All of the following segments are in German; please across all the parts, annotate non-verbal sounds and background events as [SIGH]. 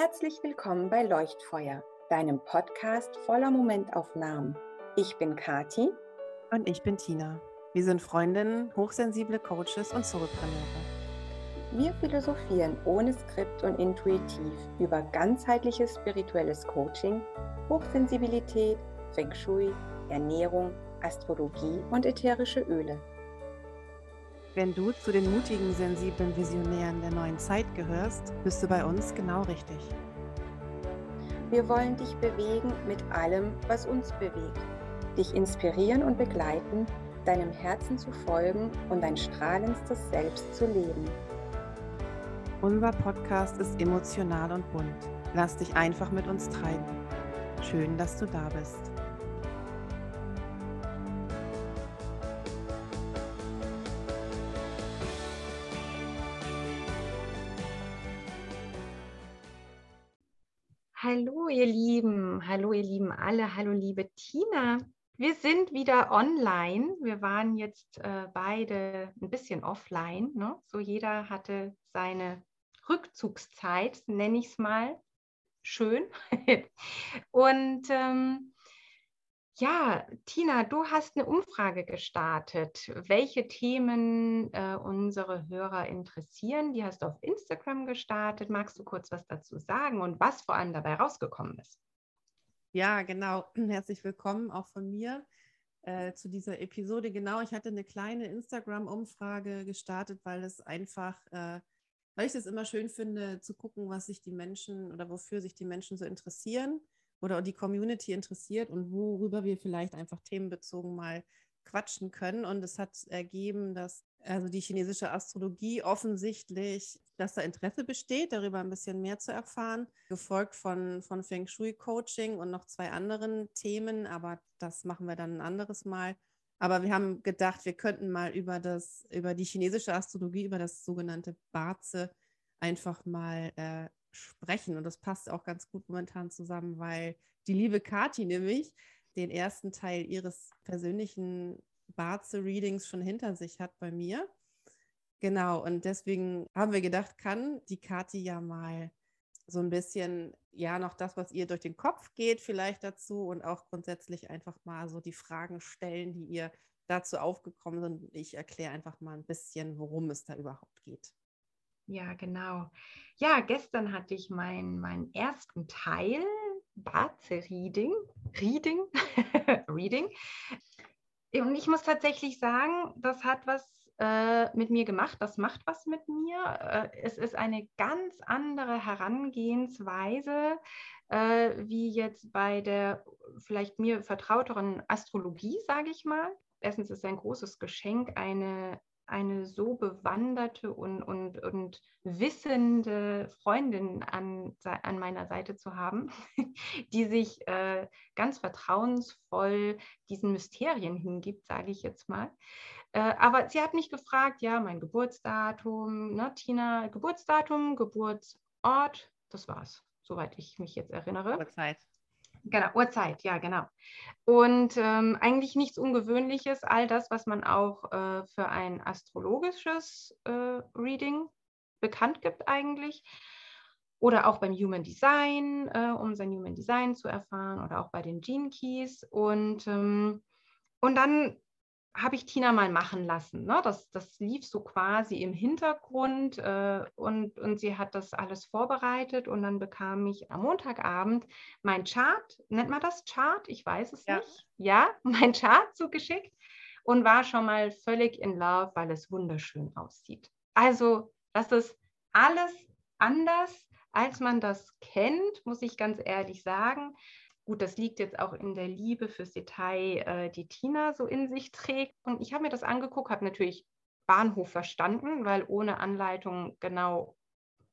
Herzlich willkommen bei Leuchtfeuer, deinem Podcast voller Momentaufnahmen. Ich bin Kati. Und ich bin Tina. Wir sind Freundinnen, hochsensible Coaches und Solopreneure. Wir philosophieren ohne Skript und intuitiv über ganzheitliches spirituelles Coaching, Hochsensibilität, Feng Shui, Ernährung, Astrologie und ätherische Öle. Wenn du zu den mutigen, sensiblen Visionären der neuen Zeit gehörst, bist du bei uns genau richtig. Wir wollen dich bewegen mit allem, was uns bewegt. Dich inspirieren und begleiten, deinem Herzen zu folgen und dein strahlendstes Selbst zu leben. Unser Podcast ist emotional und bunt. Lass dich einfach mit uns treiben. Schön, dass du da bist. Ihr Lieben, hallo ihr Lieben alle, hallo liebe Tina. Wir sind wieder online. Wir waren jetzt äh, beide ein bisschen offline. Ne? So jeder hatte seine Rückzugszeit, nenne ich es mal. Schön. [LAUGHS] Und ähm, ja, Tina, du hast eine Umfrage gestartet, welche Themen äh, unsere Hörer interessieren. Die hast du auf Instagram gestartet. Magst du kurz was dazu sagen und was vor allem dabei rausgekommen ist? Ja, genau. [CLEARS THROAT] Herzlich willkommen auch von mir äh, zu dieser Episode. Genau, ich hatte eine kleine Instagram-Umfrage gestartet, weil es einfach, äh, weil ich es immer schön finde, zu gucken, was sich die Menschen oder wofür sich die Menschen so interessieren oder die Community interessiert und worüber wir vielleicht einfach themenbezogen mal quatschen können. Und es hat ergeben, dass also die chinesische Astrologie offensichtlich, dass da Interesse besteht, darüber ein bisschen mehr zu erfahren, gefolgt von, von Feng Shui Coaching und noch zwei anderen Themen, aber das machen wir dann ein anderes Mal. Aber wir haben gedacht, wir könnten mal über das, über die chinesische Astrologie, über das sogenannte Baze einfach mal äh, sprechen. Und das passt auch ganz gut momentan zusammen, weil die liebe Kati nämlich den ersten Teil ihres persönlichen Barze-Readings schon hinter sich hat bei mir. Genau, und deswegen haben wir gedacht, kann die Kati ja mal so ein bisschen, ja, noch das, was ihr durch den Kopf geht, vielleicht dazu und auch grundsätzlich einfach mal so die Fragen stellen, die ihr dazu aufgekommen sind. Ich erkläre einfach mal ein bisschen, worum es da überhaupt geht. Ja, genau. Ja, gestern hatte ich meinen mein ersten Teil, Baze Reading, Reading, [LAUGHS] Reading. Und ich muss tatsächlich sagen, das hat was äh, mit mir gemacht, das macht was mit mir. Äh, es ist eine ganz andere Herangehensweise, äh, wie jetzt bei der vielleicht mir vertrauteren Astrologie, sage ich mal. Erstens ist es ein großes Geschenk, eine eine so bewanderte und, und, und wissende Freundin an, an meiner Seite zu haben, [LAUGHS] die sich äh, ganz vertrauensvoll diesen Mysterien hingibt, sage ich jetzt mal. Äh, aber sie hat mich gefragt, ja, mein Geburtsdatum, ne, Tina, Geburtsdatum, Geburtsort, das war's, soweit ich mich jetzt erinnere. Uhrzeit. Genau, Uhrzeit, ja, genau. Und ähm, eigentlich nichts Ungewöhnliches, all das, was man auch äh, für ein astrologisches äh, Reading bekannt gibt eigentlich. Oder auch beim Human Design, äh, um sein Human Design zu erfahren, oder auch bei den Gene Keys. Und, ähm, und dann habe ich Tina mal machen lassen. Ne? Das, das lief so quasi im Hintergrund äh, und, und sie hat das alles vorbereitet und dann bekam ich am Montagabend mein Chart, nennt man das Chart? Ich weiß es ja. nicht. Ja, [LAUGHS] mein Chart zugeschickt und war schon mal völlig in Love, weil es wunderschön aussieht. Also, das ist alles anders, als man das kennt, muss ich ganz ehrlich sagen. Gut, das liegt jetzt auch in der Liebe fürs Detail, äh, die Tina so in sich trägt. Und ich habe mir das angeguckt, habe natürlich Bahnhof verstanden, weil ohne Anleitung genau,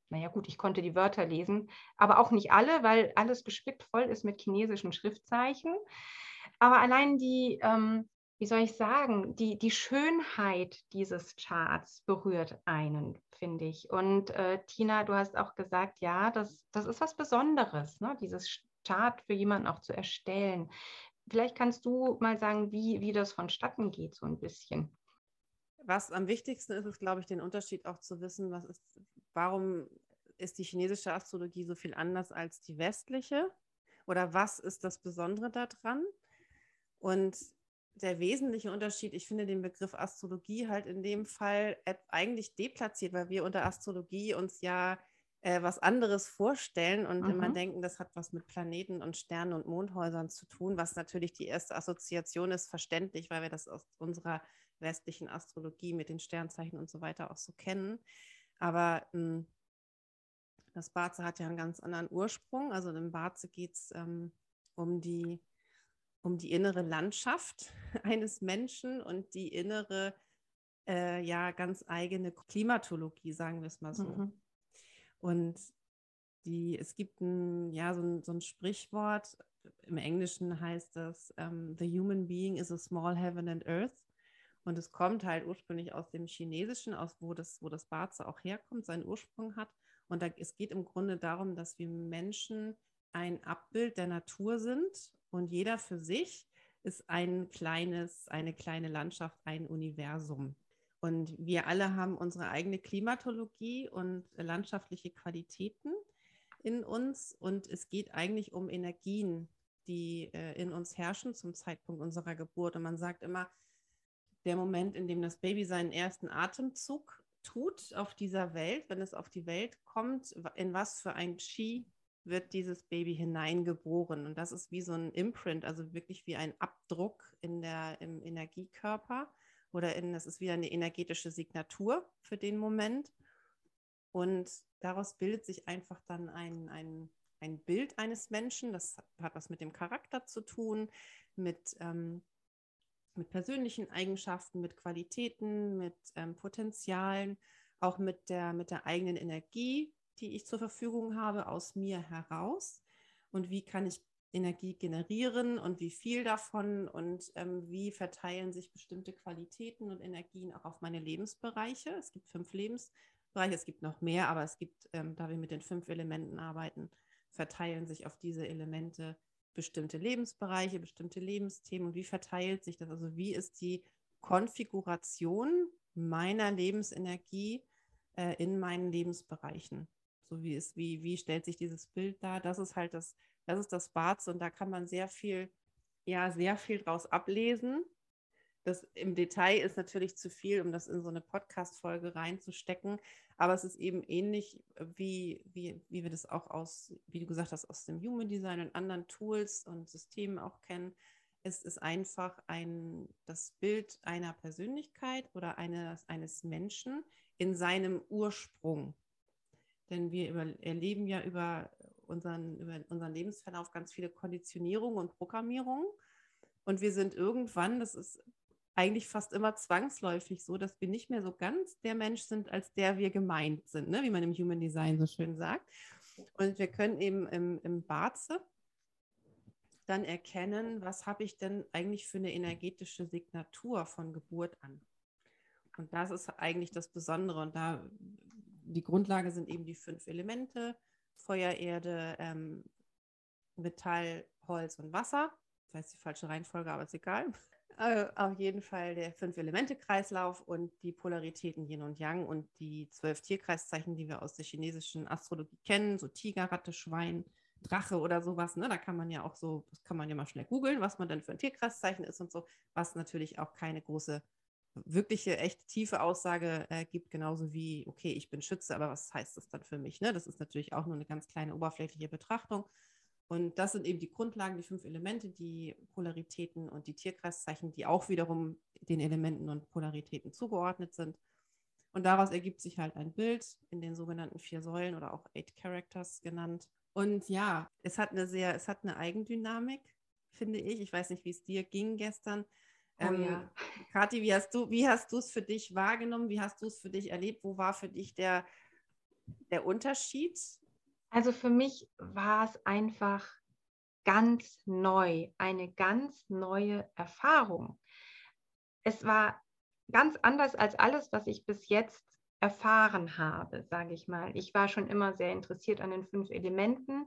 naja gut, ich konnte die Wörter lesen, aber auch nicht alle, weil alles gespickt voll ist mit chinesischen Schriftzeichen. Aber allein die, ähm, wie soll ich sagen, die, die Schönheit dieses Charts berührt einen, finde ich. Und äh, Tina, du hast auch gesagt, ja, das, das ist was Besonderes, ne? dieses Chart für jemanden auch zu erstellen. Vielleicht kannst du mal sagen, wie, wie das vonstatten geht, so ein bisschen. Was am wichtigsten ist, ist, glaube ich, den Unterschied auch zu wissen, was ist, warum ist die chinesische Astrologie so viel anders als die westliche? Oder was ist das Besondere daran? Und der wesentliche Unterschied, ich finde den Begriff Astrologie halt in dem Fall eigentlich deplatziert, weil wir unter Astrologie uns ja äh, was anderes vorstellen und mhm. immer denken, das hat was mit Planeten und Sternen und Mondhäusern zu tun, was natürlich die erste Assoziation ist, verständlich, weil wir das aus unserer westlichen Astrologie mit den Sternzeichen und so weiter auch so kennen. Aber mh, hm, das Barze hat ja einen ganz anderen Ursprung. Also im Barze geht es ähm, um, die, um die innere Landschaft [LAUGHS] eines Menschen und die innere, äh, ja, ganz eigene Klimatologie, sagen wir es mal so. Mhm. Und die, es gibt ein, ja, so ein, so ein Sprichwort, im Englischen heißt das, um, ähm, The human being is a small heaven and earth. Und es kommt halt ursprünglich aus dem Chinesischen, aus wo das, wo das Barze auch herkommt, seinen Ursprung hat. Und da, es geht im Grunde darum, dass wir Menschen ein Abbild der Natur sind und jeder für sich ist ein kleines, eine kleine Landschaft, ein Universum. Und wir alle haben unsere eigene Klimatologie und landschaftliche Qualitäten in uns. Und es geht eigentlich um Energien, die äh, in uns herrschen zum Zeitpunkt unserer Geburt. Und man sagt immer, der Moment, in dem das Baby seinen ersten Atemzug tut auf dieser Welt, wenn es auf die Welt kommt, in was für ein Qi wird dieses Baby hineingeboren. Und das ist wie so ein Imprint, also wirklich wie ein Abdruck in der, im Energiekörper oder in, das ist wie eine energetische Signatur für den Moment. Und daraus bildet sich einfach dann ein, ein, ein Bild eines Menschen. Das hat was mit dem Charakter zu tun, mit ähm, mit persönlichen Eigenschaften, mit Qualitäten, mit ähm, Potenzialen, auch mit der, mit der eigenen Energie, die ich zur Verfügung habe, aus mir heraus. Und wie kann ich Energie generieren und wie viel davon und ähm, wie verteilen sich bestimmte Qualitäten und Energien auch auf meine Lebensbereiche. Es gibt fünf Lebensbereiche, es gibt noch mehr, aber es gibt, ähm, da wir mit den fünf Elementen arbeiten, verteilen sich auf diese Elemente bestimmte Lebensbereiche, bestimmte Lebensthemen und wie verteilt sich das? Also wie ist die Konfiguration meiner Lebensenergie äh, in meinen Lebensbereichen? So wie ist, wie, wie stellt sich dieses Bild dar? Das ist halt das, das ist das Barz und da kann man sehr viel, ja, sehr viel draus ablesen. Das im Detail ist natürlich zu viel, um das in so eine Podcast-Folge reinzustecken. Aber es ist eben ähnlich, wie, wie, wie wir das auch aus, wie du gesagt hast, aus dem Human Design und anderen Tools und Systemen auch kennen. Es ist einfach ein, das Bild einer Persönlichkeit oder eines, eines Menschen in seinem Ursprung. Denn wir über, erleben ja über unseren, über unseren Lebensverlauf ganz viele Konditionierungen und Programmierungen. Und wir sind irgendwann, das ist eigentlich fast immer zwangsläufig so, dass wir nicht mehr so ganz der Mensch sind, als der wir gemeint sind, ne? wie man im Human Design so schön sagt. Und wir können eben im, im Barze dann erkennen, was habe ich denn eigentlich für eine energetische Signatur von Geburt an. Und das ist eigentlich das Besondere. Und da die Grundlage sind eben die fünf Elemente: Feuer, Erde, ähm, Metall, Holz und Wasser. Das heißt die falsche Reihenfolge, aber ist egal. [LAUGHS] Äh, auf jeden Fall der Fünf-Elemente-Kreislauf und die Polaritäten Yin und Yang und die zwölf Tierkreiszeichen, die wir aus der chinesischen Astrologie kennen, so Tiger, Ratte, Schwein, Drache oder sowas. Ne? Da kann man ja auch so, das kann man ja mal schnell googeln, was man denn für ein Tierkreiszeichen ist und so, was natürlich auch keine große, wirkliche, echt tiefe Aussage äh, gibt, genauso wie, okay, ich bin Schütze, aber was heißt das dann für mich? Ne? Das ist natürlich auch nur eine ganz kleine oberflächliche Betrachtung. Und das sind eben die Grundlagen, die fünf Elemente, die Polaritäten und die Tierkreiszeichen, die auch wiederum den Elementen und Polaritäten zugeordnet sind. Und daraus ergibt sich halt ein Bild in den sogenannten vier Säulen oder auch Eight Characters genannt. Und ja, es hat eine sehr, es hat eine Eigendynamik, finde ich. Ich weiß nicht, wie es dir ging gestern. Oh, ähm, ja. Kathi, wie hast du, wie hast du es für dich wahrgenommen? Wie hast du es für dich erlebt? Wo war für dich der, der Unterschied also für mich war es einfach ganz neu, eine ganz neue Erfahrung. Es war ganz anders als alles, was ich bis jetzt erfahren habe, sage ich mal. Ich war schon immer sehr interessiert an den fünf Elementen,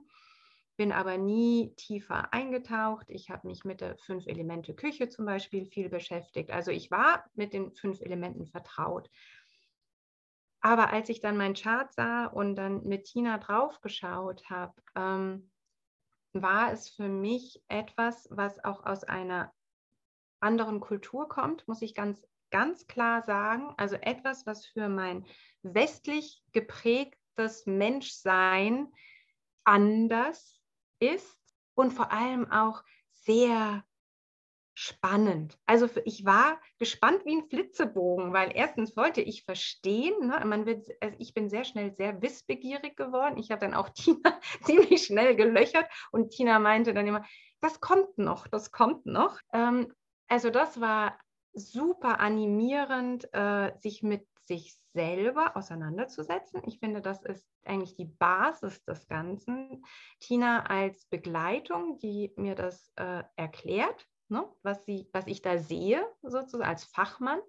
bin aber nie tiefer eingetaucht. Ich habe mich mit der fünf Elemente Küche zum Beispiel viel beschäftigt. Also ich war mit den fünf Elementen vertraut. Aber als ich dann meinen Chart sah und dann mit Tina draufgeschaut habe, ähm, war es für mich etwas, was auch aus einer anderen Kultur kommt, muss ich ganz, ganz klar sagen. Also etwas, was für mein westlich geprägtes Menschsein anders ist und vor allem auch sehr spannend. Also ich war gespannt wie ein Flitzebogen, weil erstens wollte ich verstehen, ne, man wird, also ich bin sehr schnell sehr wissbegierig geworden. Ich habe dann auch [LAUGHS] Tina ziemlich schnell gelöchert und Tina meinte dann immer, das kommt noch, das kommt noch. Ähm, also das war super animierend, äh, sich mit sich selber auseinanderzusetzen. Ich finde, das ist eigentlich die Basis des Ganzen. Tina als Begleitung, die mir das äh, erklärt, ne, was, sie, was ich da sehe, sozusagen als Fachmann.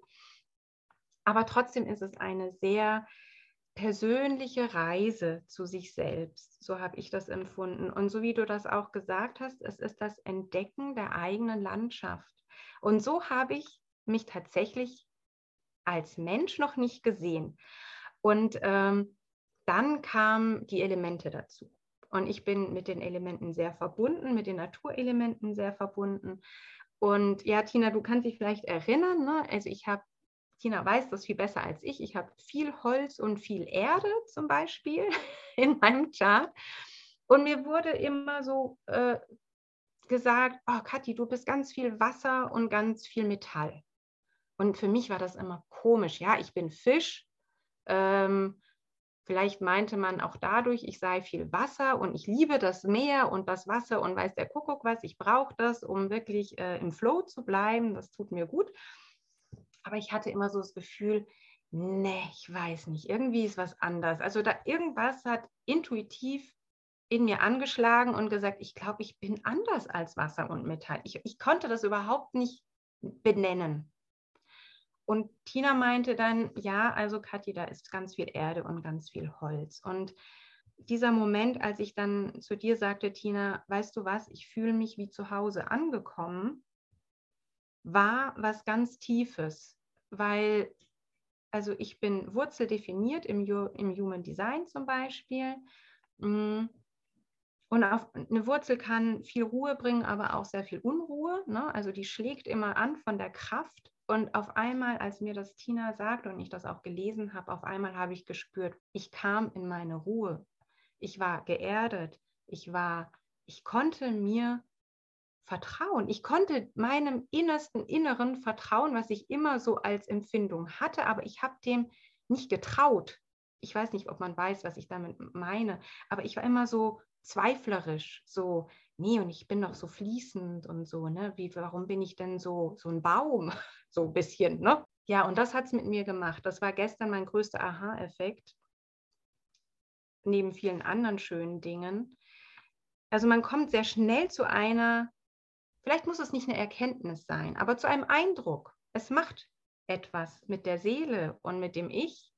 Aber trotzdem ist es eine sehr persönliche Reise zu sich selbst. So habe ich das empfunden. Und so wie du das auch gesagt hast, es ist das Entdecken der eigenen Landschaft. Und so habe ich mich tatsächlich als Mensch noch nicht gesehen. Und ähm, dann kamen die Elemente dazu. Und ich bin mit den Elementen sehr verbunden, mit den Naturelementen sehr verbunden. Und ja, Tina, du kannst dich vielleicht erinnern, ne? also ich habe, Tina weiß das viel besser als ich, ich habe viel Holz und viel Erde zum Beispiel [LAUGHS] in meinem Chart. Und mir wurde immer so äh, gesagt, oh Kathi, du bist ganz viel Wasser und ganz viel Metall. Und für mich war das immer komisch. Ja, ich bin Fisch. Ähm, vielleicht meinte man auch dadurch, ich sei viel Wasser und ich liebe das Meer und das Wasser und weiß der Kuckuck was. Ich brauche das, um wirklich äh, im Flow zu bleiben. Das tut mir gut. Aber ich hatte immer so das Gefühl, nee, ich weiß nicht, irgendwie ist was anders. Also da irgendwas hat intuitiv in mir angeschlagen und gesagt, ich glaube, ich bin anders als Wasser und Metall. Ich, ich konnte das überhaupt nicht benennen. Und Tina meinte dann, ja, also Kathi, da ist ganz viel Erde und ganz viel Holz. Und dieser Moment, als ich dann zu dir sagte, Tina, weißt du was, ich fühle mich wie zu Hause angekommen, war was ganz Tiefes, weil, also ich bin wurzeldefiniert im, im Human Design zum Beispiel. Mm, und eine Wurzel kann viel Ruhe bringen, aber auch sehr viel Unruhe. Ne? Also die schlägt immer an von der Kraft und auf einmal, als mir das Tina sagt und ich das auch gelesen habe, auf einmal habe ich gespürt, ich kam in meine Ruhe. Ich war geerdet. Ich war, ich konnte mir vertrauen. Ich konnte meinem innersten Inneren vertrauen, was ich immer so als Empfindung hatte, aber ich habe dem nicht getraut. Ich weiß nicht, ob man weiß, was ich damit meine, aber ich war immer so zweiflerisch, so, nee, und ich bin doch so fließend und so, ne? Wie, warum bin ich denn so, so ein Baum? [LAUGHS] so ein bisschen, ne? Ja, und das hat es mit mir gemacht. Das war gestern mein größter Aha-Effekt, neben vielen anderen schönen Dingen. Also man kommt sehr schnell zu einer, vielleicht muss es nicht eine Erkenntnis sein, aber zu einem Eindruck. Es macht etwas mit der Seele und mit dem Ich.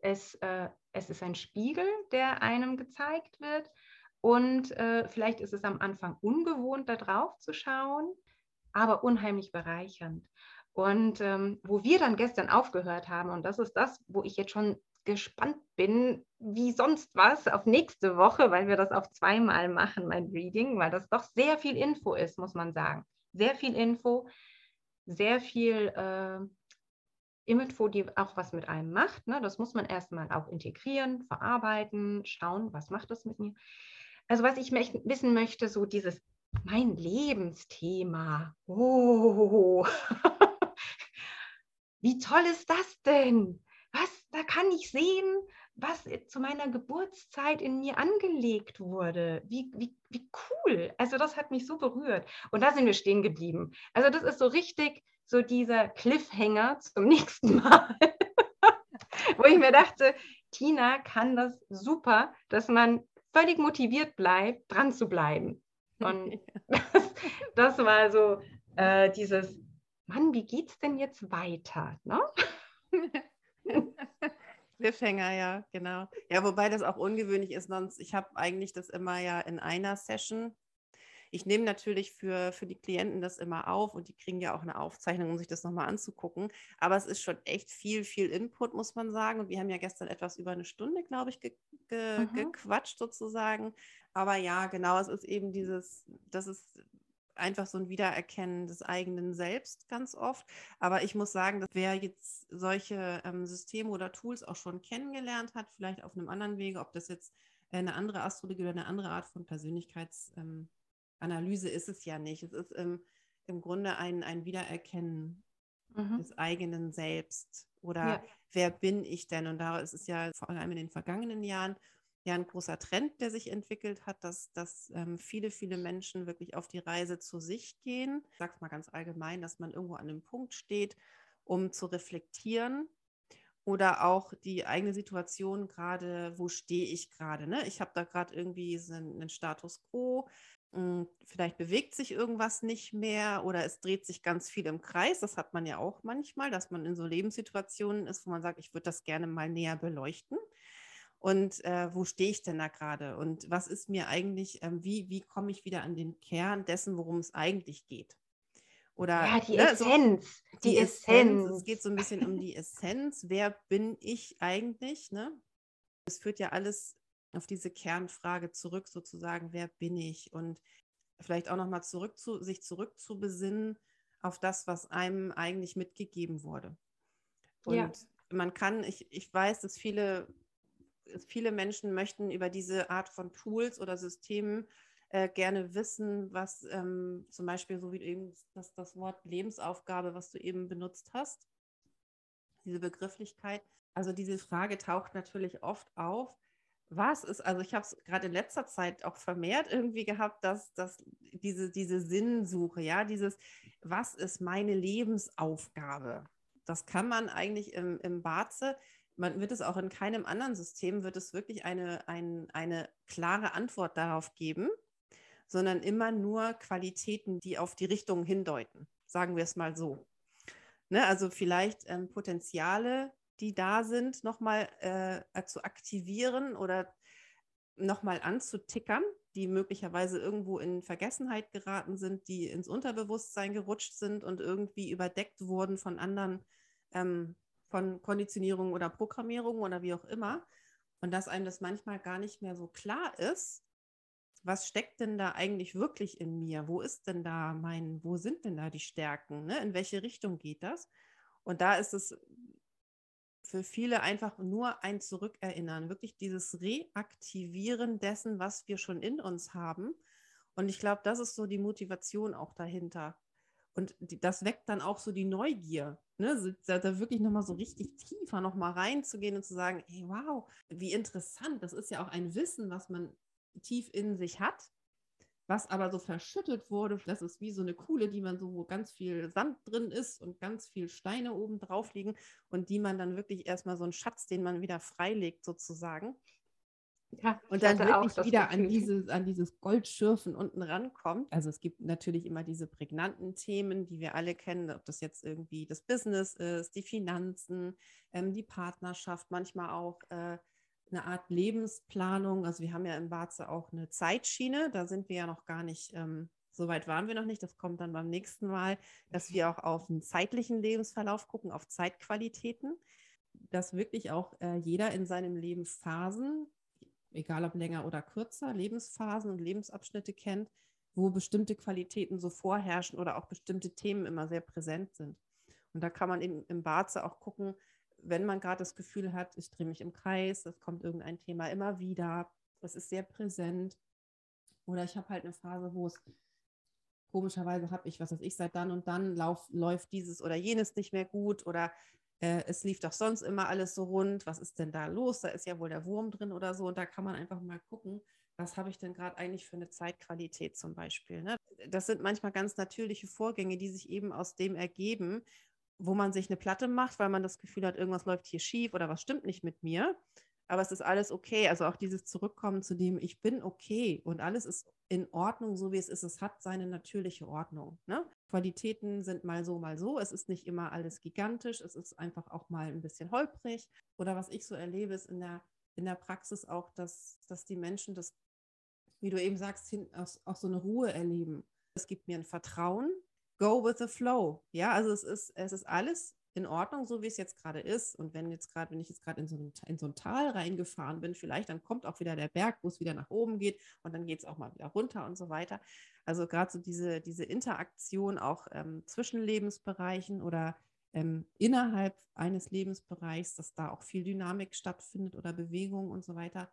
Es, äh, es ist ein Spiegel, der einem gezeigt wird. Und äh, vielleicht ist es am Anfang ungewohnt, da drauf zu schauen, aber unheimlich bereichernd. Und ähm, wo wir dann gestern aufgehört haben, und das ist das, wo ich jetzt schon gespannt bin, wie sonst was auf nächste Woche, weil wir das auf zweimal machen, mein Reading, weil das doch sehr viel Info ist, muss man sagen. Sehr viel Info, sehr viel äh, Info, die auch was mit einem macht. Ne? Das muss man erstmal auch integrieren, verarbeiten, schauen, was macht das mit mir. Also was ich wissen möchte, so dieses mein Lebensthema. Oh, [LAUGHS] wie toll ist das denn? Was, da kann ich sehen, was zu meiner Geburtszeit in mir angelegt wurde. Wie, wie, wie cool. Also das hat mich so berührt. Und da sind wir stehen geblieben. Also das ist so richtig so dieser Cliffhanger zum [LAUGHS] nächsten Mal, [LAUGHS] wo ich mir dachte, Tina kann das super, dass man völlig motiviert bleibt, dran zu bleiben. [LAUGHS] Und das, das war so äh, dieses, Mann, wie geht's denn jetzt weiter? Ne? [LAUGHS] Cliffhanger, ja, genau. Ja, wobei das auch ungewöhnlich ist, sonst, ich habe eigentlich das immer ja in einer Session. Ich nehme natürlich für, für die Klienten das immer auf und die kriegen ja auch eine Aufzeichnung, um sich das nochmal anzugucken. Aber es ist schon echt viel, viel Input, muss man sagen. Und wir haben ja gestern etwas über eine Stunde, glaube ich, ge ge mhm. gequatscht sozusagen. Aber ja, genau, es ist eben dieses, das ist einfach so ein Wiedererkennen des eigenen Selbst ganz oft. Aber ich muss sagen, dass wer jetzt solche ähm, Systeme oder Tools auch schon kennengelernt hat, vielleicht auf einem anderen Wege, ob das jetzt eine andere Astrologie oder eine andere Art von Persönlichkeitsanalyse ähm, ist es ja nicht. Es ist ähm, im Grunde ein, ein Wiedererkennen mhm. des eigenen Selbst oder ja. wer bin ich denn? Und da ist es ja vor allem in den vergangenen Jahren ja ein großer Trend, der sich entwickelt hat, dass, dass ähm, viele, viele Menschen wirklich auf die Reise zu sich gehen. Ich sage es mal ganz allgemein, dass man irgendwo an einem Punkt steht, um zu reflektieren oder auch die eigene Situation gerade, wo stehe ich gerade? Ne? Ich habe da gerade irgendwie einen Status quo, vielleicht bewegt sich irgendwas nicht mehr oder es dreht sich ganz viel im Kreis. Das hat man ja auch manchmal, dass man in so Lebenssituationen ist, wo man sagt, ich würde das gerne mal näher beleuchten und äh, wo stehe ich denn da gerade und was ist mir eigentlich, ähm, wie, wie komme ich wieder an den Kern dessen, worum es eigentlich geht. Oder ja, die ne, Essenz. So, die, die Essenz. Essenz. Es geht so ein bisschen um die Essenz. Wer bin ich eigentlich? Ne? Es führt ja alles auf diese Kernfrage zurück, sozusagen, wer bin ich? Und vielleicht auch nochmal zurück zu, sich zurückzubesinnen auf das, was einem eigentlich mitgegeben wurde. Und ja. man kann, ich, ich weiß, dass viele viele Menschen möchten über diese Art von Tools oder Systemen äh, gerne wissen, was ähm, zum Beispiel so wie eben das, das Wort Lebensaufgabe, was du eben benutzt hast, diese Begrifflichkeit. Also diese Frage taucht natürlich oft auf. Was ist, also ich habe es gerade in letzter Zeit auch vermehrt irgendwie gehabt, dass, dass diese, diese Sinnsuche, ja, dieses, was ist meine Lebensaufgabe? Das kann man eigentlich im, im Barze man wird es auch in keinem anderen System, wird es wirklich eine, ein, eine klare Antwort darauf geben, sondern immer nur Qualitäten, die auf die Richtung hindeuten. Sagen wir es mal so. Ne, also vielleicht ähm, Potenziale, die da sind, nochmal äh, zu aktivieren oder nochmal anzutickern, die möglicherweise irgendwo in Vergessenheit geraten sind, die ins Unterbewusstsein gerutscht sind und irgendwie überdeckt wurden von anderen ähm, von Konditionierung oder Programmierung oder wie auch immer. Und dass einem das manchmal gar nicht mehr so klar ist, was steckt denn da eigentlich wirklich in mir? Wo ist denn da mein, wo sind denn da die Stärken? Ne? In welche Richtung geht das? Und da ist es für viele einfach nur ein Zurückerinnern, wirklich dieses Reaktivieren dessen, was wir schon in uns haben. Und ich glaube, das ist so die Motivation auch dahinter. Und die, das weckt dann auch so die Neugier, ne? da, da wirklich nochmal so richtig tiefer nochmal reinzugehen und zu sagen, hey, wow, wie interessant, das ist ja auch ein Wissen, was man tief in sich hat, was aber so verschüttet wurde. Das ist wie so eine Kuhle, die man so, wo ganz viel Sand drin ist und ganz viel Steine oben drauf liegen und die man dann wirklich erstmal so einen Schatz, den man wieder freilegt sozusagen. Ja, und dann wirklich wieder an dieses, an dieses Goldschürfen unten rankommt. Also es gibt natürlich immer diese prägnanten Themen, die wir alle kennen, ob das jetzt irgendwie das Business ist, die Finanzen, ähm, die Partnerschaft, manchmal auch äh, eine Art Lebensplanung. Also wir haben ja im Barze auch eine Zeitschiene, da sind wir ja noch gar nicht, ähm, so weit waren wir noch nicht, das kommt dann beim nächsten Mal, dass wir auch auf einen zeitlichen Lebensverlauf gucken, auf Zeitqualitäten dass wirklich auch äh, jeder in seinem Leben Phasen egal ob länger oder kürzer, Lebensphasen und Lebensabschnitte kennt, wo bestimmte Qualitäten so vorherrschen oder auch bestimmte Themen immer sehr präsent sind. Und da kann man eben im Barze auch gucken, wenn man gerade das Gefühl hat, ich drehe mich im Kreis, es kommt irgendein Thema immer wieder, es ist sehr präsent. Oder ich habe halt eine Phase, wo es komischerweise habe ich, was weiß ich, seit dann und dann lauf, läuft dieses oder jenes nicht mehr gut oder äh, es lief doch sonst immer alles so rund, was ist denn da los? Da ist ja wohl der Wurm drin oder so. Und da kann man einfach mal gucken, was habe ich denn gerade eigentlich für eine Zeitqualität zum Beispiel. Ne? Das sind manchmal ganz natürliche Vorgänge, die sich eben aus dem ergeben, wo man sich eine Platte macht, weil man das Gefühl hat, irgendwas läuft hier schief oder was stimmt nicht mit mir. Aber es ist alles okay. Also auch dieses Zurückkommen zu dem, ich bin okay und alles ist in Ordnung, so wie es ist. Es hat seine natürliche Ordnung. Ne? Qualitäten sind mal so, mal so. Es ist nicht immer alles gigantisch. Es ist einfach auch mal ein bisschen holprig. Oder was ich so erlebe, ist in der, in der Praxis auch, dass, dass die Menschen das wie du eben sagst, hin, auch, auch so eine Ruhe erleben. Es gibt mir ein Vertrauen. Go with the flow. Ja, also es ist, es ist alles in Ordnung, so wie es jetzt gerade ist. Und wenn jetzt gerade, wenn ich jetzt gerade in, so in so ein Tal reingefahren bin, vielleicht dann kommt auch wieder der Berg, wo es wieder nach oben geht und dann geht es auch mal wieder runter und so weiter. Also gerade so diese, diese Interaktion auch ähm, zwischen Lebensbereichen oder ähm, innerhalb eines Lebensbereichs, dass da auch viel Dynamik stattfindet oder Bewegung und so weiter.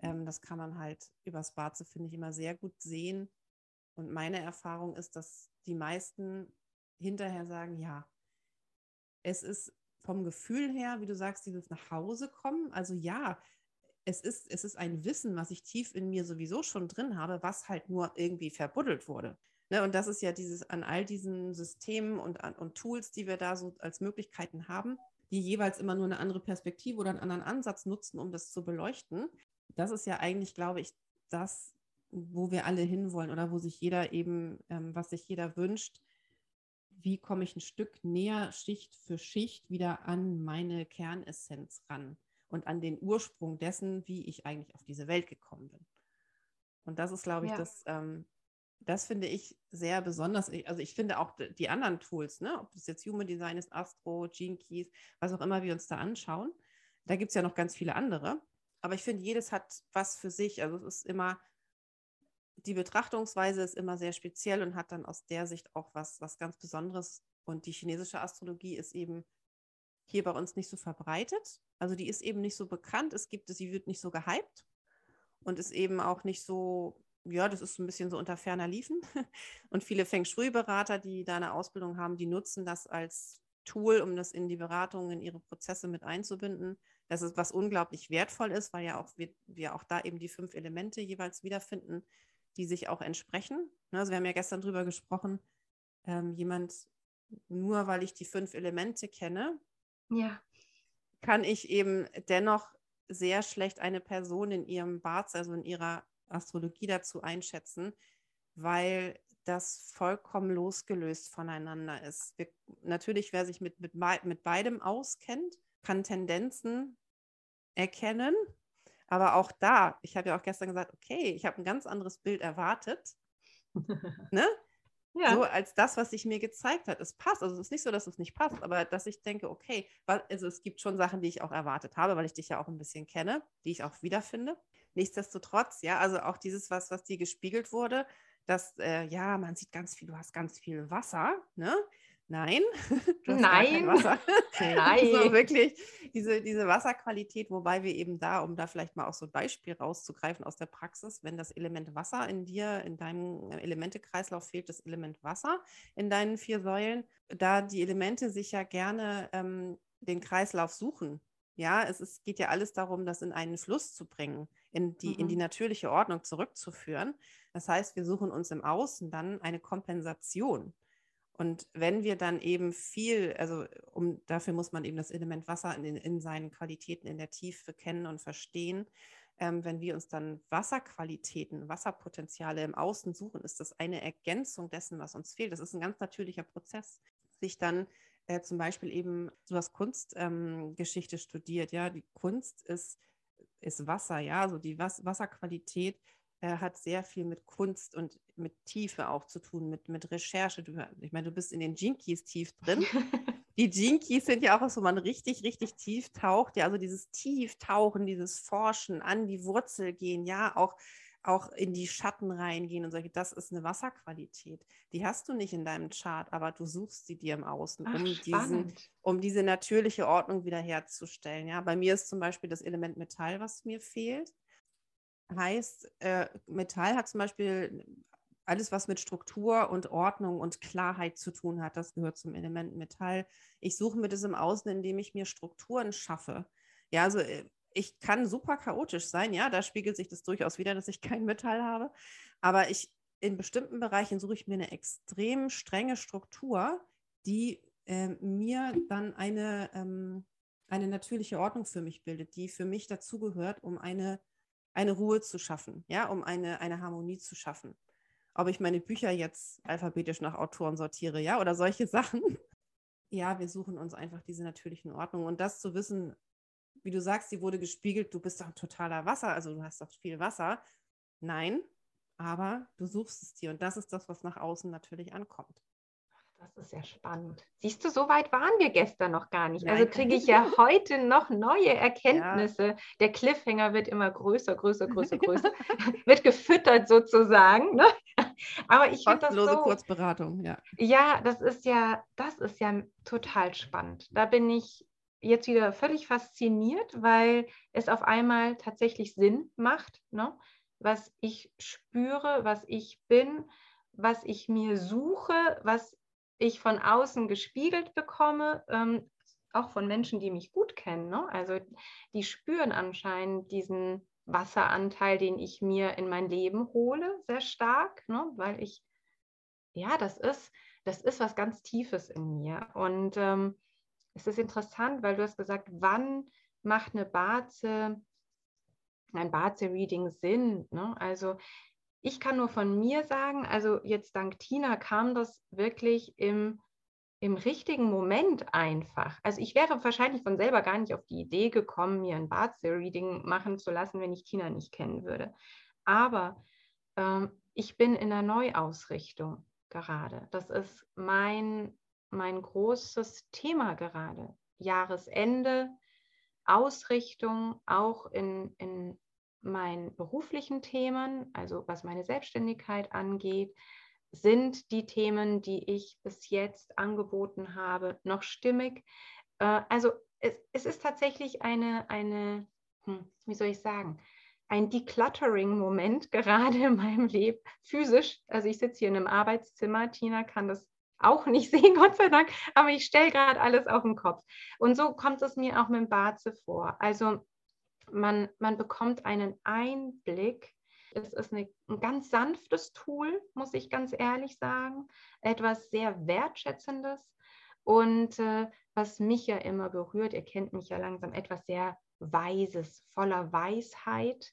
Ähm, das kann man halt übers Barze, finde ich, immer sehr gut sehen. Und meine Erfahrung ist, dass die meisten hinterher sagen, ja, es ist vom Gefühl her, wie du sagst, dieses nach Hause kommen. Also ja, es ist, es ist ein Wissen, was ich tief in mir sowieso schon drin habe, was halt nur irgendwie verbuddelt wurde. Ne, und das ist ja dieses an all diesen Systemen und, und Tools, die wir da so als Möglichkeiten haben, die jeweils immer nur eine andere Perspektive oder einen anderen Ansatz nutzen, um das zu beleuchten. Das ist ja eigentlich, glaube ich, das, wo wir alle hinwollen oder wo sich jeder eben, ähm, was sich jeder wünscht, wie komme ich ein Stück näher, Schicht für Schicht, wieder an meine Kernessenz ran und an den Ursprung dessen, wie ich eigentlich auf diese Welt gekommen bin. Und das ist, glaube ich, ja. das, ähm, das finde ich sehr besonders. Also ich finde auch die anderen Tools, ne, ob das jetzt Human Design ist, Astro, Gene Keys, was auch immer wir uns da anschauen, da gibt es ja noch ganz viele andere. Aber ich finde, jedes hat was für sich. Also es ist immer die Betrachtungsweise ist immer sehr speziell und hat dann aus der Sicht auch was, was ganz Besonderes. Und die chinesische Astrologie ist eben hier bei uns nicht so verbreitet. Also die ist eben nicht so bekannt. Es gibt sie wird nicht so gehypt und ist eben auch nicht so, ja, das ist ein bisschen so unter ferner Liefen. [LAUGHS] Und viele Feng Shui-Berater, die da eine Ausbildung haben, die nutzen das als Tool, um das in die Beratung, in ihre Prozesse mit einzubinden. Das ist was unglaublich wertvoll ist, weil ja auch wir, wir auch da eben die fünf Elemente jeweils wiederfinden, die sich auch entsprechen. Ne, also wir haben ja gestern drüber gesprochen, ähm, jemand, nur weil ich die fünf Elemente kenne, ja. kann ich eben dennoch sehr schlecht eine Person in ihrem Bart, also in ihrer Astrologie dazu einschätzen, weil das vollkommen losgelöst voneinander ist. Wir, natürlich, wer sich mit, mit, mit beidem auskennt, kann Tendenzen erkennen aber auch da, ich habe ja auch gestern gesagt, okay, ich habe ein ganz anderes Bild erwartet. [LAUGHS] ne? Ja. So als das, was sich mir gezeigt hat. Es passt. Also es ist nicht so, dass es nicht passt, aber dass ich denke, okay, also es gibt schon Sachen, die ich auch erwartet habe, weil ich dich ja auch ein bisschen kenne, die ich auch wiederfinde. Nichtsdestotrotz, ja, also auch dieses, was, was dir gespiegelt wurde, dass, äh, ja, man sieht ganz viel, du hast ganz viel Wasser, ne? Nein, [LAUGHS] du hast Nein. Wasser. [LAUGHS] Nein. so wirklich diese, diese Wasserqualität, wobei wir eben da, um da vielleicht mal auch so ein Beispiel rauszugreifen aus der Praxis, wenn das Element Wasser in dir, in deinem Elementekreislauf fehlt das Element Wasser in deinen vier Säulen, da die Elemente sich ja gerne ähm, den Kreislauf suchen. Ja, es ist, geht ja alles darum, das in einen Fluss zu bringen, in die, mhm. in die mhm. natürliche Ordnung zurückzuführen. Das heißt, wir suchen uns im Außen dann eine Kompensation. Und wenn wir dann eben viel, also um, dafür muss man eben das Element Wasser in, in seinen Qualitäten in der Tiefe kennen und verstehen. Ähm, wenn wir uns dann Wasserqualitäten, Wasserpotenziale im Außen suchen, ist das eine Ergänzung dessen, was uns fehlt. Das ist ein ganz natürlicher Prozess, sich dann äh, zum Beispiel eben, du hast Kunstgeschichte ähm, studiert, ja, die Kunst ist, ist Wasser, ja, also die Was Wasserqualität äh, hat sehr viel mit Kunst und mit Tiefe auch zu tun, mit, mit Recherche. Du, ich meine, du bist in den Jinkies tief drin. [LAUGHS] die Jinkies sind ja auch was, wo man richtig, richtig tief taucht. Ja, also dieses Tieftauchen, dieses Forschen, an die Wurzel gehen, ja, auch, auch in die Schatten reingehen und solche. Das ist eine Wasserqualität. Die hast du nicht in deinem Chart, aber du suchst sie dir im Außen, Ach, um, diesen, um diese natürliche Ordnung wiederherzustellen. Ja, bei mir ist zum Beispiel das Element Metall, was mir fehlt heißt, äh, Metall hat zum Beispiel alles, was mit Struktur und Ordnung und Klarheit zu tun hat, das gehört zum Element Metall. Ich suche mir das im Außen, indem ich mir Strukturen schaffe. Ja, also äh, ich kann super chaotisch sein, ja, da spiegelt sich das durchaus wieder, dass ich kein Metall habe. Aber ich in bestimmten Bereichen suche ich mir eine extrem strenge Struktur, die äh, mir dann eine, ähm, eine natürliche Ordnung für mich bildet, die für mich dazugehört, um eine eine Ruhe zu schaffen, ja, um eine, eine Harmonie zu schaffen. Ob ich meine Bücher jetzt alphabetisch nach Autoren sortiere, ja, oder solche [LAUGHS] Sachen. Ja, wir suchen uns einfach diese natürlichen Ordnungen. Und das zu wissen, wie du sagst, sie wurde gespiegelt, du bist doch ein totaler Wasser, also du hast doch viel Wasser. Nein, aber du suchst es dir und das ist das, was nach außen natürlich ankommt. Das ist ja spannend. Siehst du, so weit waren wir gestern noch gar nicht. Also kriege ich ja [LAUGHS] heute noch neue Erkenntnisse. Ja. Der Cliffhanger wird immer größer, größer, größer, [LAUGHS] größer. wird gefüttert sozusagen. Ne? [LAUGHS] Aber ich finde das so, Kurzberatung, ja. Ja, das ist ja, das ist ja total spannend. Da bin ich jetzt wieder völlig fasziniert, weil es auf einmal tatsächlich Sinn macht, ne? was ich spüre, was ich bin, was ich mir suche, was ich von außen gespiegelt bekomme, ähm, auch von Menschen, die mich gut kennen. Ne? Also die spüren anscheinend diesen Wasseranteil, den ich mir in mein Leben hole, sehr stark, ne? weil ich, ja, das ist, das ist was ganz Tiefes in mir. Und ähm, es ist interessant, weil du hast gesagt, wann macht eine Barze, ein Barze-Reading Sinn? Ne? Also ich kann nur von mir sagen, also jetzt dank Tina kam das wirklich im, im richtigen Moment einfach. Also ich wäre wahrscheinlich von selber gar nicht auf die Idee gekommen, mir ein Barze-Reading machen zu lassen, wenn ich Tina nicht kennen würde. Aber ähm, ich bin in der Neuausrichtung gerade. Das ist mein, mein großes Thema gerade. Jahresende, Ausrichtung, auch in, in meinen beruflichen Themen, also was meine Selbstständigkeit angeht, sind die Themen, die ich bis jetzt angeboten habe, noch stimmig. Äh, also es, es, ist tatsächlich eine, eine hm, wie soll ich sagen, ein Decluttering-Moment [LAUGHS] gerade in meinem Leben, physisch. Also ich sitze hier in einem Arbeitszimmer, Tina kann das auch nicht [LAUGHS] sehen, Gott sei Dank, aber ich stelle gerade alles auf den Kopf. Und so kommt es mir auch mit dem Barze vor. Also man, man bekommt einen Einblick. Es ist eine, ein ganz sanftes Tool, muss ich ganz ehrlich sagen. Etwas sehr Wertschätzendes. Und äh, was mich ja immer berührt, ihr kennt mich ja langsam, etwas sehr Weises, voller Weisheit,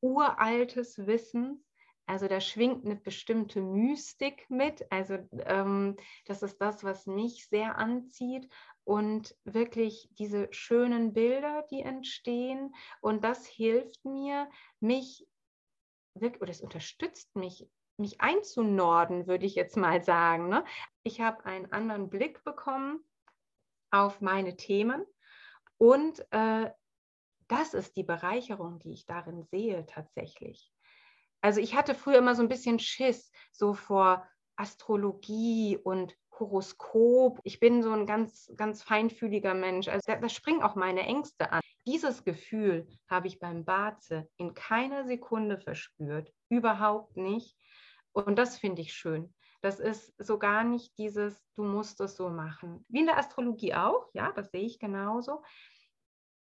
uraltes Wissen. Also da schwingt eine bestimmte Mystik mit. Also ähm, das ist das, was mich sehr anzieht und wirklich diese schönen Bilder, die entstehen. Und das hilft mir, mich wirklich, oder es unterstützt mich, mich einzunorden, würde ich jetzt mal sagen. Ne? Ich habe einen anderen Blick bekommen auf meine Themen und äh, das ist die Bereicherung, die ich darin sehe tatsächlich. Also ich hatte früher immer so ein bisschen Schiss, so vor Astrologie und Horoskop. Ich bin so ein ganz, ganz feinfühliger Mensch. Also da, da springen auch meine Ängste an. Dieses Gefühl habe ich beim Barze in keiner Sekunde verspürt. Überhaupt nicht. Und das finde ich schön. Das ist so gar nicht dieses, du musst es so machen. Wie in der Astrologie auch, ja, das sehe ich genauso.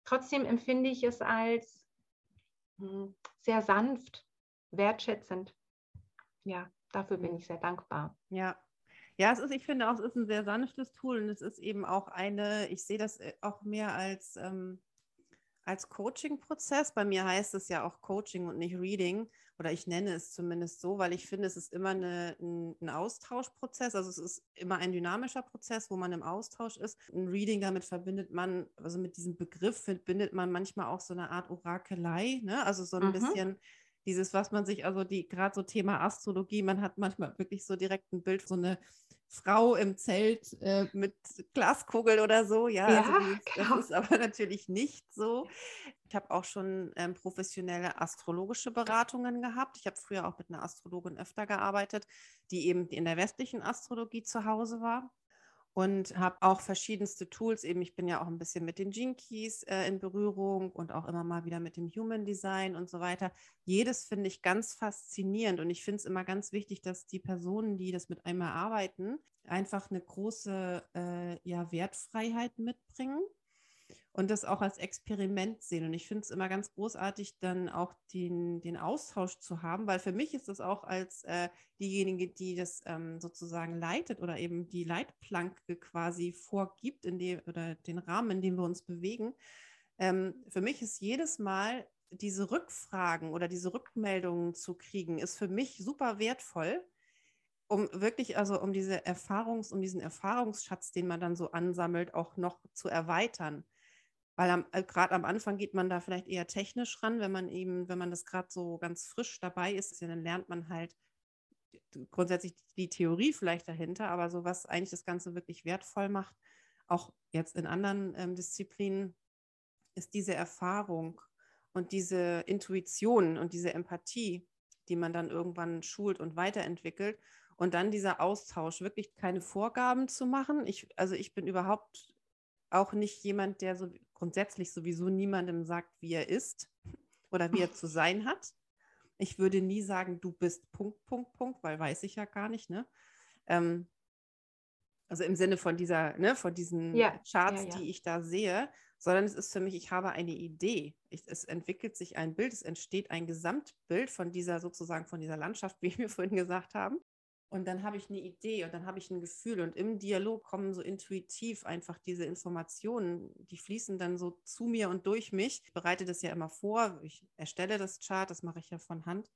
Trotzdem empfinde ich es als hm, sehr sanft, wertschätzend. Ja, dafür bin ich sehr dankbar. Ja, ja, es ist, ich finde auch, es ist ein sehr sanftes Tool und es ist eben auch eine, ich sehe das äh, auch mehr als, ähm, als Coaching-Prozess. Bei mir heißt es ja auch Coaching und nicht Reading oder ich nenne es zumindest so, weil ich finde, es ist immer eine, ein, ein Austauschprozess. Also es ist immer ein dynamischer Prozess, wo man im Austausch ist. Ein Reading, damit verbindet man, also mit diesem Begriff verbindet man manchmal auch so eine Art Orakelei, ne? also so ein mhm. bisschen dieses, was man sich, also die, gerade so Thema Astrologie, man hat manchmal wirklich so direkt ein Bild, so eine Frau im Zelt äh, mit Glaskugel oder so. Ja, ja also die, genau. das ist aber natürlich nicht so. Ich habe auch schon ähm, professionelle astrologische Beratungen gehabt. Ich habe früher auch mit einer Astrologin öfter gearbeitet, die eben in der westlichen Astrologie zu Hause war und habe auch verschiedenste Tools. Eben, ich bin ja auch ein bisschen mit den Gene Keys äh, in Berührung und auch immer mal wieder mit dem Human Design und so weiter. Jedes finde ich ganz faszinierend und ich finde es immer ganz wichtig, dass die Personen, die das mit einmal arbeiten, einfach eine große äh, ja, Wertfreiheit mitbringen und das auch als Experiment sehen. Und ich finde es immer ganz großartig, dann auch den, den Austausch zu haben, weil für mich ist das auch als äh, diejenige, die das ähm, sozusagen leitet oder eben die Leitplanke quasi vorgibt, in dem, oder den Rahmen, in dem wir uns bewegen. Ähm, für mich ist jedes Mal diese Rückfragen oder diese Rückmeldungen zu kriegen, ist für mich super wertvoll, um wirklich, also um diese Erfahrungs, um diesen Erfahrungsschatz, den man dann so ansammelt, auch noch zu erweitern weil äh, gerade am Anfang geht man da vielleicht eher technisch ran, wenn man eben, wenn man das gerade so ganz frisch dabei ist, dann lernt man halt grundsätzlich die Theorie vielleicht dahinter, aber so was eigentlich das Ganze wirklich wertvoll macht, auch jetzt in anderen ähm, Disziplinen, ist diese Erfahrung und diese Intuition und diese Empathie, die man dann irgendwann schult und weiterentwickelt. Und dann dieser Austausch, wirklich keine Vorgaben zu machen. Ich, also ich bin überhaupt auch nicht jemand, der so grundsätzlich sowieso niemandem sagt, wie er ist [LAUGHS] oder wie er zu sein hat. Ich würde nie sagen, du bist Punkt, Punkt, Punkt, weil weiß ich ja gar nicht, ne? Ähm, also im Sinne von dieser, ne, von diesen ja, Charts, ja, ja. die ich da sehe, sondern es ist für mich, ich habe eine Idee. Ich, es entwickelt sich ein Bild, es entsteht ein Gesamtbild von dieser sozusagen von dieser Landschaft, [LAUGHS] wie wir vorhin gesagt haben. Und dann habe ich eine Idee und dann habe ich ein Gefühl und im Dialog kommen so intuitiv einfach diese Informationen, die fließen dann so zu mir und durch mich. Ich bereite das ja immer vor, ich erstelle das Chart, das mache ich ja von Hand.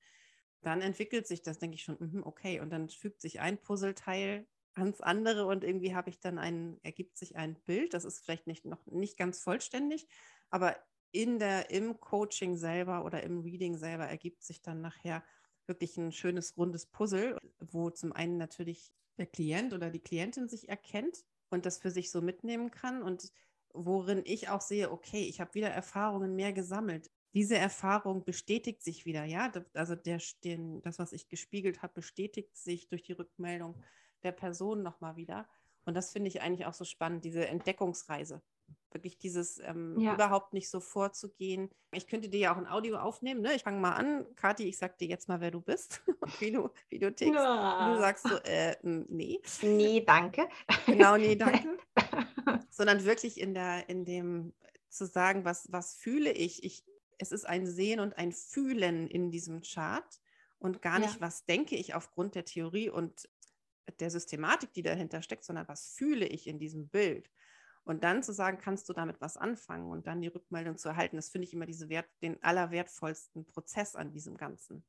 Dann entwickelt sich das, denke ich schon, mhm, okay, und dann fügt sich ein Puzzleteil ans andere und irgendwie habe ich dann ein, ergibt sich ein Bild. Das ist vielleicht nicht, noch nicht ganz vollständig, aber in der, im Coaching selber oder im Reading selber ergibt sich dann nachher wirklich ein schönes rundes Puzzle, wo zum einen natürlich der Klient oder die Klientin sich erkennt und das für sich so mitnehmen kann und worin ich auch sehe, okay, ich habe wieder Erfahrungen mehr gesammelt. Diese Erfahrung bestätigt sich wieder, ja, also der, den, das, was ich gespiegelt habe, bestätigt sich durch die Rückmeldung der Person nochmal wieder. Und das finde ich eigentlich auch so spannend, diese Entdeckungsreise. Wirklich dieses ähm, ja. überhaupt nicht so vorzugehen. Ich könnte dir ja auch ein Audio aufnehmen. Ne? Ich fange mal an. Kathi, ich sag dir jetzt mal, wer du bist [LAUGHS] und wie du, wie du tickst. Ja. du sagst so, äh, nee. Nee, danke. Genau, nee, [LAUGHS] danke. [LAUGHS] Sondern wirklich in, der, in dem zu sagen, was, was fühle ich? ich? Es ist ein Sehen und ein Fühlen in diesem Chart und gar nicht, ja. was denke ich aufgrund der Theorie und der Systematik, die dahinter steckt, sondern was fühle ich in diesem Bild. Und dann zu sagen, kannst du damit was anfangen und dann die Rückmeldung zu erhalten, das finde ich immer diese Wert, den allerwertvollsten Prozess an diesem Ganzen.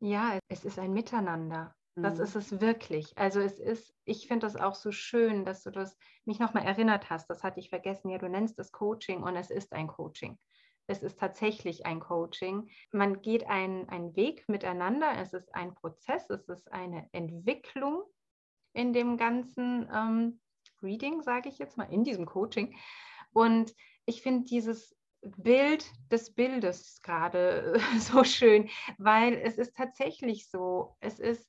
Ja, es ist ein Miteinander. Das mhm. ist es wirklich. Also es ist, ich finde das auch so schön, dass du das mich nochmal erinnert hast. Das hatte ich vergessen. Ja, du nennst es Coaching und es ist ein Coaching. Es ist tatsächlich ein Coaching. Man geht einen Weg miteinander. Es ist ein Prozess. Es ist eine Entwicklung in dem ganzen ähm, Reading, sage ich jetzt mal, in diesem Coaching. Und ich finde dieses Bild des Bildes gerade [LAUGHS] so schön, weil es ist tatsächlich so, es ist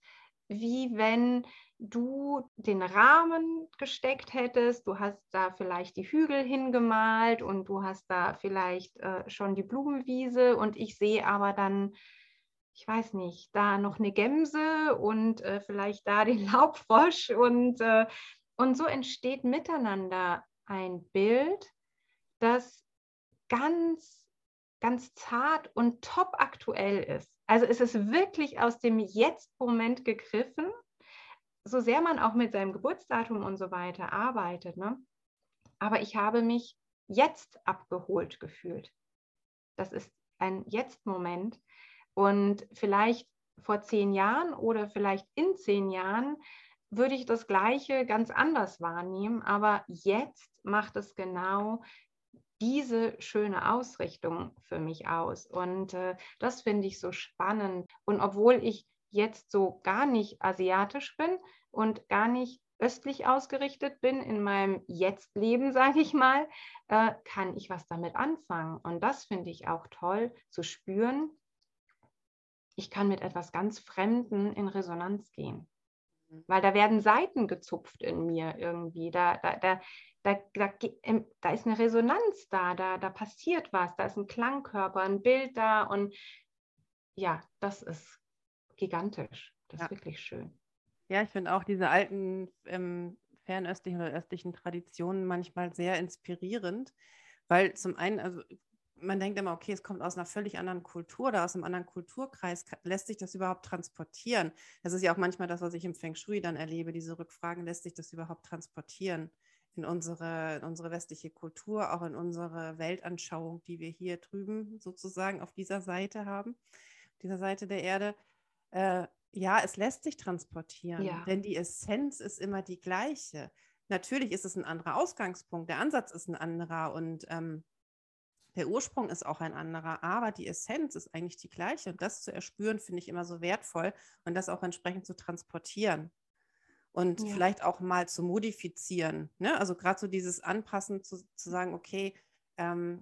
wie wenn du den Rahmen gesteckt hättest, du hast da vielleicht die Hügel hingemalt und du hast da vielleicht äh, schon die Blumenwiese und ich sehe aber dann ich weiß nicht, da noch eine Gemse und äh, vielleicht da den [LAUGHS] Laubfrosch und, äh, und so entsteht miteinander ein Bild, das ganz, ganz zart und top aktuell ist. Also es ist wirklich aus dem Jetzt-Moment gegriffen, so sehr man auch mit seinem Geburtsdatum und so weiter arbeitet. Ne? Aber ich habe mich jetzt abgeholt gefühlt. Das ist ein Jetzt-Moment. Und vielleicht vor zehn Jahren oder vielleicht in zehn Jahren würde ich das Gleiche ganz anders wahrnehmen. Aber jetzt macht es genau diese schöne Ausrichtung für mich aus. Und äh, das finde ich so spannend. Und obwohl ich jetzt so gar nicht asiatisch bin und gar nicht östlich ausgerichtet bin in meinem Jetzt-Leben, [LAUGHS] sage ich mal, äh, kann ich was damit anfangen. Und das finde ich auch toll zu spüren, ich kann mit etwas ganz Fremden in Resonanz gehen. Mhm. Weil da werden Seiten gezupft in mir irgendwie. Da, da, da, da, da, da ist eine Resonanz da, da, da passiert was, da ist ein Klangkörper, ein Bild da und ja, das ist gigantisch. Das ja. ist wirklich schön. Ja, ich finde auch diese alten ähm, fernöstlichen oder östlichen Traditionen manchmal sehr inspirierend, weil zum einen, also man denkt immer, okay, es kommt aus einer völlig anderen Kultur oder aus einem anderen Kulturkreis. Lässt sich das überhaupt transportieren? Das ist ja auch manchmal das, was ich im Feng Shui dann erlebe, diese Rückfragen, lässt sich das überhaupt transportieren in unsere, in unsere westliche Kultur, auch in unsere Weltanschauung, die wir hier drüben sozusagen auf dieser Seite haben, dieser Seite der Erde. Äh, ja, es lässt sich transportieren, ja. denn die Essenz ist immer die gleiche. Natürlich ist es ein anderer Ausgangspunkt, der Ansatz ist ein anderer und ähm, Der Ursprung ist auch ein anderer, aber die Essenz ist eigentlich die gleiche. Und das zu erspüren, finde ich immer so wertvoll und das auch entsprechend zu transportieren und ja. vielleicht auch mal zu modifizieren. Ne? Also gerade so dieses Anpassen, zu, zu sagen, okay, ähm,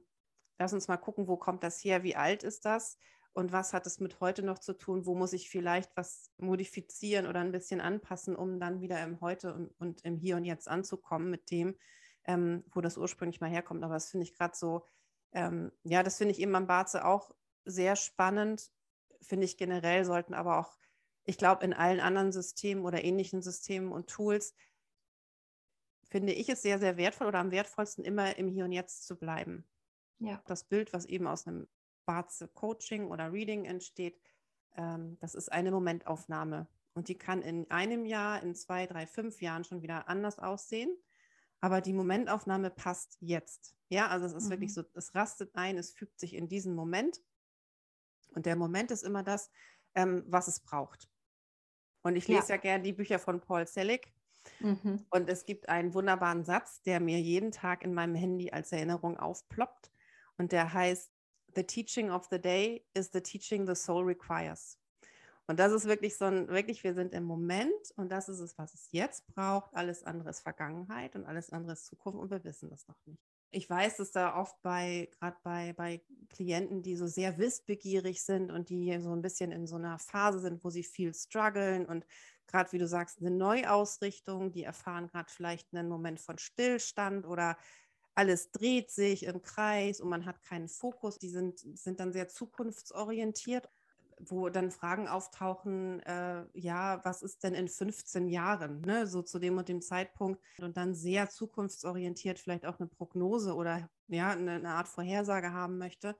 lass uns mal gucken, wo kommt das her, wie alt ist das und was hat es mit heute noch zu tun, wo muss ich vielleicht was modifizieren oder ein bisschen anpassen, um dann wieder im Heute und, und im Hier und Jetzt anzukommen mit dem, ähm, wo das ursprünglich mal herkommt. Aber das finde ich gerade so, ähm, ja, das finde ich eben am Barze auch sehr spannend, finde ich generell, sollten aber auch ich glaube, in allen anderen Systemen oder ähnlichen Systemen und Tools finde ich es sehr, sehr wertvoll oder am wertvollsten immer im Hier und Jetzt zu bleiben. Ja. Das Bild, was eben aus einem Barze Coaching oder Reading entsteht, ähm, das ist eine Momentaufnahme. Und die kann in einem Jahr, in zwei, drei, fünf Jahren schon wieder anders aussehen. Aber die Momentaufnahme passt jetzt. Ja, also es ist mhm. wirklich so, es rastet ein, es fügt sich in diesen Moment. Und der Moment ist immer das, ähm, was es braucht. Und ich lese ja, ja gerne die Bücher von Paul Selig. Mhm. Und es gibt einen wunderbaren Satz, der mir jeden Tag in meinem Handy als Erinnerung aufploppt. Und der heißt, The teaching of the day is the teaching the soul requires. Und das ist wirklich so ein, wirklich, wir sind im Moment und das ist es, was es jetzt braucht. Alles andere ist Vergangenheit und alles andere ist Zukunft und wir wissen das noch nicht ich weiß, dass da oft bei, gerade bei, bei Klienten, die so sehr wissbegierig sind und die so ein bisschen in so einer Phase sind, wo sie viel strugglen und gerade, wie du sagst, eine Neuausrichtung, die erfahren gerade vielleicht einen Moment von Stillstand oder alles dreht sich im Kreis und man hat keinen Fokus. Die sind, sind dann sehr zukunftsorientiert wo dann Fragen auftauchen, äh, ja, was ist denn in 15 Jahren, ne? so zu dem und dem Zeitpunkt und dann sehr zukunftsorientiert vielleicht auch eine Prognose oder ja, eine, eine Art Vorhersage haben möchte,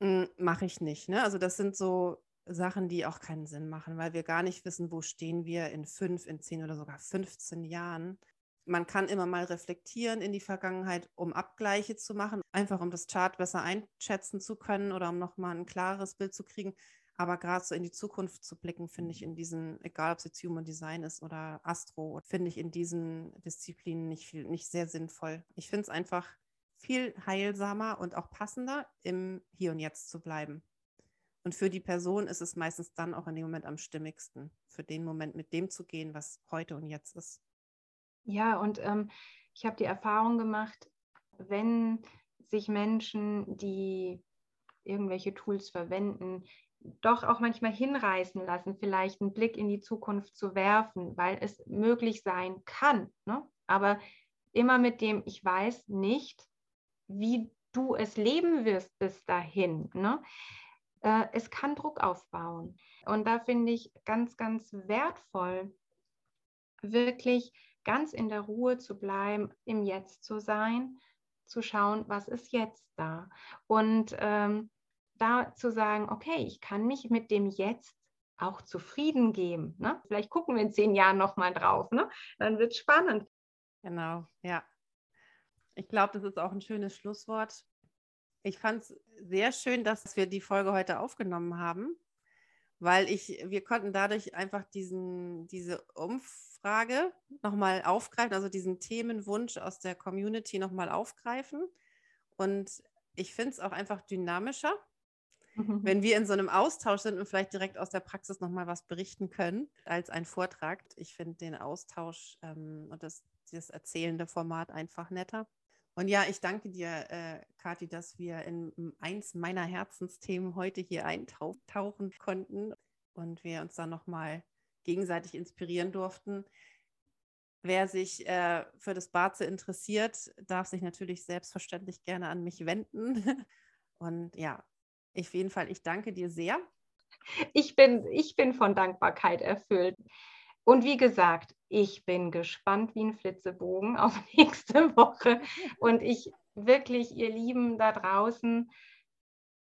hm, mache ich nicht. Ne? Also das sind so Sachen, die auch keinen Sinn machen, weil wir gar nicht wissen, wo stehen wir in fünf, in zehn oder sogar 15 Jahren. Man kann immer mal reflektieren in die Vergangenheit, um Abgleiche zu machen, einfach um das Chart besser einschätzen zu können oder um nochmal ein klares Bild zu kriegen. Aber gerade so in die Zukunft zu blicken, finde ich in diesen, egal ob es jetzt Human Design ist oder Astro, finde ich in diesen Disziplinen nicht, viel, nicht sehr sinnvoll. Ich finde es einfach viel heilsamer und auch passender, im Hier und Jetzt zu bleiben. Und für die Person ist es meistens dann auch in dem Moment am stimmigsten, für den Moment mit dem zu gehen, was heute und jetzt ist. Ja, und ähm, ich habe die Erfahrung gemacht, wenn sich Menschen, die irgendwelche Tools verwenden, doch auch manchmal hinreißen lassen, vielleicht einen Blick in die Zukunft zu werfen, weil es möglich sein kann. Ne? Aber immer mit dem, ich weiß nicht, wie du es leben wirst bis dahin. Ne? Äh, es kann Druck aufbauen. Und da finde ich ganz, ganz wertvoll, wirklich ganz in der Ruhe zu bleiben, im Jetzt zu sein, zu schauen, was ist jetzt da. Und ähm, da zu sagen, okay, ich kann mich mit dem Jetzt auch zufrieden geben. Ne? Vielleicht gucken wir in zehn Jahren nochmal drauf. Ne? Dann wird es spannend. Genau, ja. Ich glaube, das ist auch ein schönes Schlusswort. Ich fand es sehr schön, dass wir die Folge heute aufgenommen haben, weil ich, wir konnten dadurch einfach diesen, diese Umfrage nochmal aufgreifen, also diesen Themenwunsch aus der Community nochmal aufgreifen. Und ich finde es auch einfach dynamischer Mhm. wenn wir in so einem Austausch sind und vielleicht direkt aus der Praxis nochmal was berichten können als ein Vortrag. Ich finde den Austausch ähm, und das, das erzählende Format einfach netter. Und ja, ich danke dir, äh, Kathi, dass wir in eins meiner Herzensthemen heute hier eintauchen konnten und wir uns dann nochmal gegenseitig inspirieren durften. Wer sich äh, für das Barze interessiert, darf sich natürlich selbstverständlich gerne an mich wenden. [LAUGHS] Und ja, auf jeden Fall, ich danke dir sehr. Ich bin, ich bin von Dankbarkeit erfüllt. Und wie gesagt, ich bin gespannt wie ein Flitzebogen auf [LAUGHS] nächste Woche. Und ich wirklich, ihr Lieben da draußen,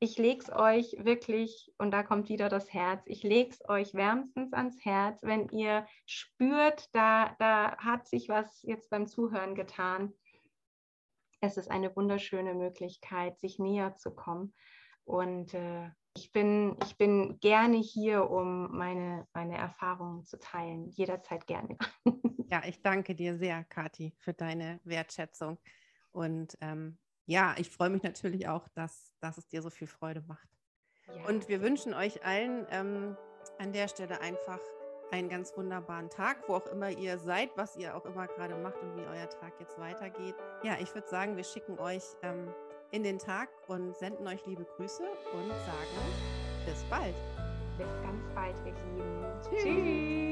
ich lege es euch wirklich, und da kommt wieder das Herz, ich lege es euch wärmstens ans Herz, wenn ihr spürt, da, da hat sich was jetzt beim Zuhören getan. Es ist eine wunderschöne Möglichkeit, sich näher zu kommen. Und äh, ich, bin, ich bin gerne hier, um meine, meine Erfahrungen zu teilen. Jederzeit gerne. [LAUGHS] ja, ich danke dir sehr, Kathi, für deine Wertschätzung. Und ähm, ja, ich freue mich natürlich auch, dass, dass es dir so viel Freude macht. Ja. Und wir wünschen euch allen ähm, an der Stelle einfach einen ganz wunderbaren Tag, wo auch immer ihr seid, was ihr auch immer gerade macht und wie euer Tag jetzt weitergeht. Ja, ich würde sagen, wir schicken euch ähm, in den Tag und senden euch liebe Grüße und sagen bis bald. Bis ganz bald, ihr Lieben. Tschüss. Tschüss.